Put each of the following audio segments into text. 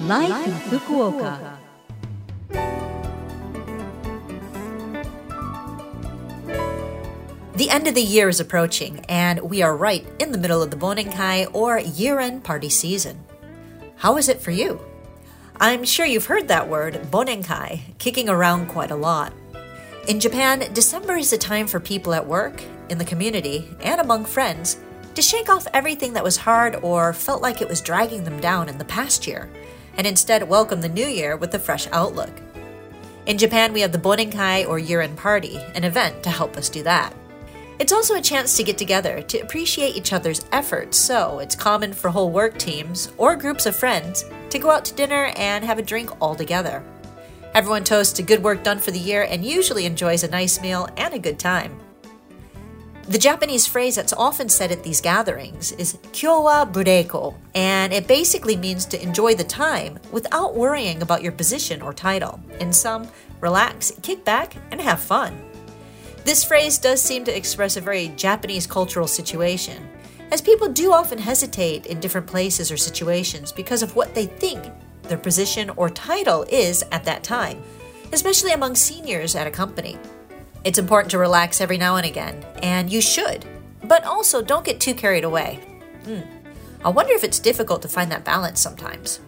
Life, in Fukuoka. The end of the year is approaching, and we are right in the middle of the Bonenkai or year end party season. How is it for you? I'm sure you've heard that word, Bonenkai, kicking around quite a lot. In Japan, December is a time for people at work, in the community, and among friends to shake off everything that was hard or felt like it was dragging them down in the past year, and instead welcome the new year with a fresh outlook. In Japan, we have the Bonenkai or year end party, an event to help us do that. It's also a chance to get together to appreciate each other's efforts, so it's common for whole work teams or groups of friends to go out to dinner and have a drink all together. Everyone toasts to good work done for the year and usually enjoys a nice meal and a good time. The Japanese phrase that's often said at these gatherings is kyo wa bureiko, and it basically means to enjoy the time without worrying about your position or title. In sum, relax, kick back, and have fun. This phrase does seem to express a very Japanese cultural situation, as people do often hesitate in different places or situations because of what they think their position or title is at that time, especially among seniors at a company. It's important to relax every now and again, and you should, but also don't get too carried away. Hmm. I wonder if it's difficult to find that balance sometimes.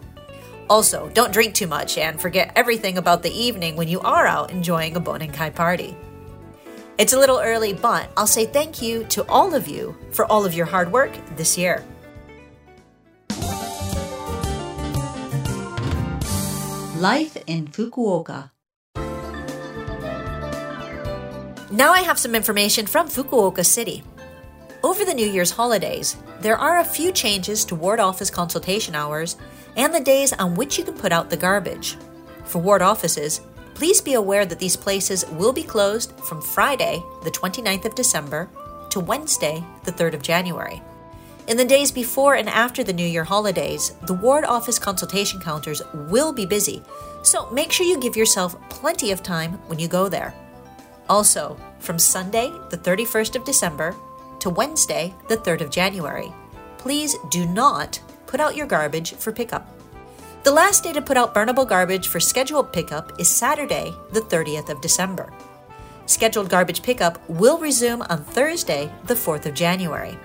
Also, don't drink too much and forget everything about the evening when you are out enjoying a Bonenkai party. It's a little early, but I'll say thank you to all of you for all of your hard work this year. Life in Fukuoka. Now I have some information from Fukuoka City. Over the New Year's holidays, there are a few changes to ward office consultation hours and the days on which you can put out the garbage. For ward offices, Please be aware that these places will be closed from Friday, the 29th of December, to Wednesday, the 3rd of January. In the days before and after the New Year holidays, the ward office consultation counters will be busy, so make sure you give yourself plenty of time when you go there. Also, from Sunday, the 31st of December, to Wednesday, the 3rd of January, please do not put out your garbage for pickup. The last day to put out burnable garbage for scheduled pickup is Saturday, the 30th of December. Scheduled garbage pickup will resume on Thursday, the 4th of January.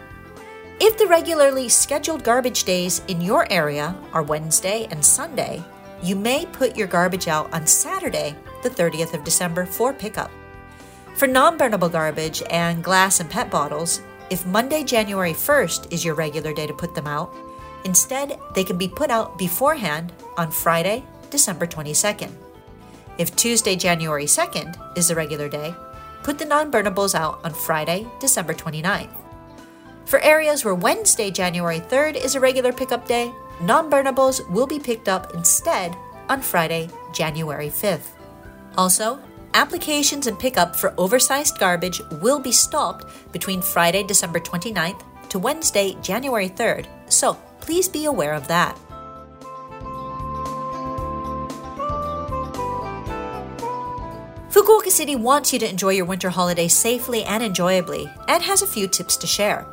If the regularly scheduled garbage days in your area are Wednesday and Sunday, you may put your garbage out on Saturday, the 30th of December, for pickup. For non burnable garbage and glass and PET bottles, if Monday, January 1st is your regular day to put them out, Instead, they can be put out beforehand on Friday, December 22nd. If Tuesday, January 2nd is the regular day, put the non burnables out on Friday, December 29th. For areas where Wednesday, January 3rd is a regular pickup day, non burnables will be picked up instead on Friday, January 5th. Also, applications and pickup for oversized garbage will be stopped between Friday, December 29th to Wednesday, January 3rd, so please be aware of that. Fukuoka City wants you to enjoy your winter holiday safely and enjoyably and has a few tips to share.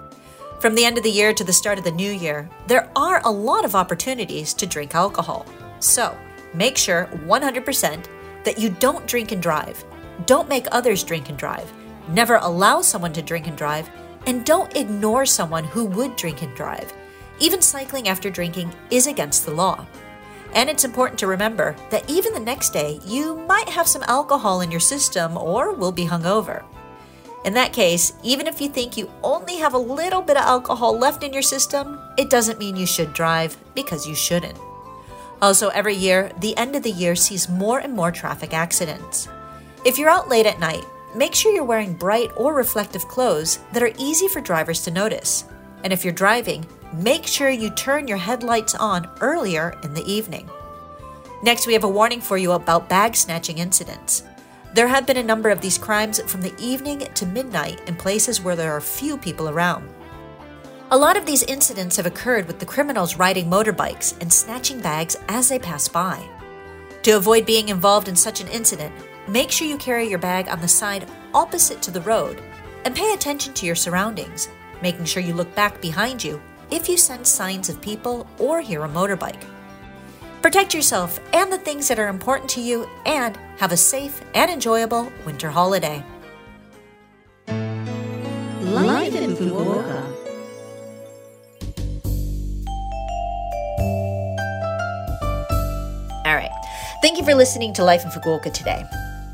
From the end of the year to the start of the new year, there are a lot of opportunities to drink alcohol. So, make sure 100% that you don't drink and drive. Don't make others drink and drive. Never allow someone to drink and drive. And don't ignore someone who would drink and drive. Even cycling after drinking is against the law. And it's important to remember that even the next day, you might have some alcohol in your system or will be hungover. In that case, even if you think you only have a little bit of alcohol left in your system, it doesn't mean you should drive because you shouldn't. Also, every year, the end of the year sees more and more traffic accidents. If you're out late at night, make sure you're wearing bright or reflective clothes that are easy for drivers to notice. And if you're driving, make sure you turn your headlights on earlier in the evening. Next, we have a warning for you about bag snatching incidents. There have been a number of these crimes from the evening to midnight in places where there are few people around. A lot of these incidents have occurred with the criminals riding motorbikes and snatching bags as they pass by. To avoid being involved in such an incident, make sure you carry your bag on the side opposite to the road and pay attention to your surroundings, making sure you look back behind you if you sense signs of people or hear a motorbike. Protect yourself and the things that are important to you, and have a safe and enjoyable winter holiday. Thank you for listening to Life in Fukuoka today.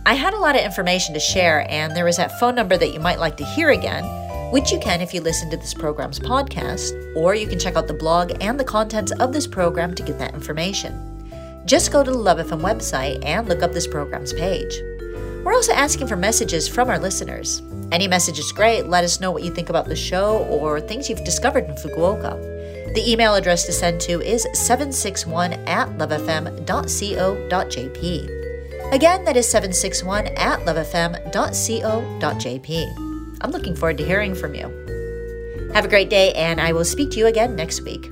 I had a lot of information to share, and there is that phone number that you might like to hear again, which you can if you listen to this program's podcast, or you can check out the blog and the contents of this program to get that information. Just go to the Love FM website and look up this program's page. We're also asking for messages from our listeners. Any message is great. Let us know what you think about the show or things you've discovered in Fukuoka. The email address to send to is 761 at lovefm.co.jp. Again, that is 761 at lovefm.co.jp. I'm looking forward to hearing from you. Have a great day, and I will speak to you again next week.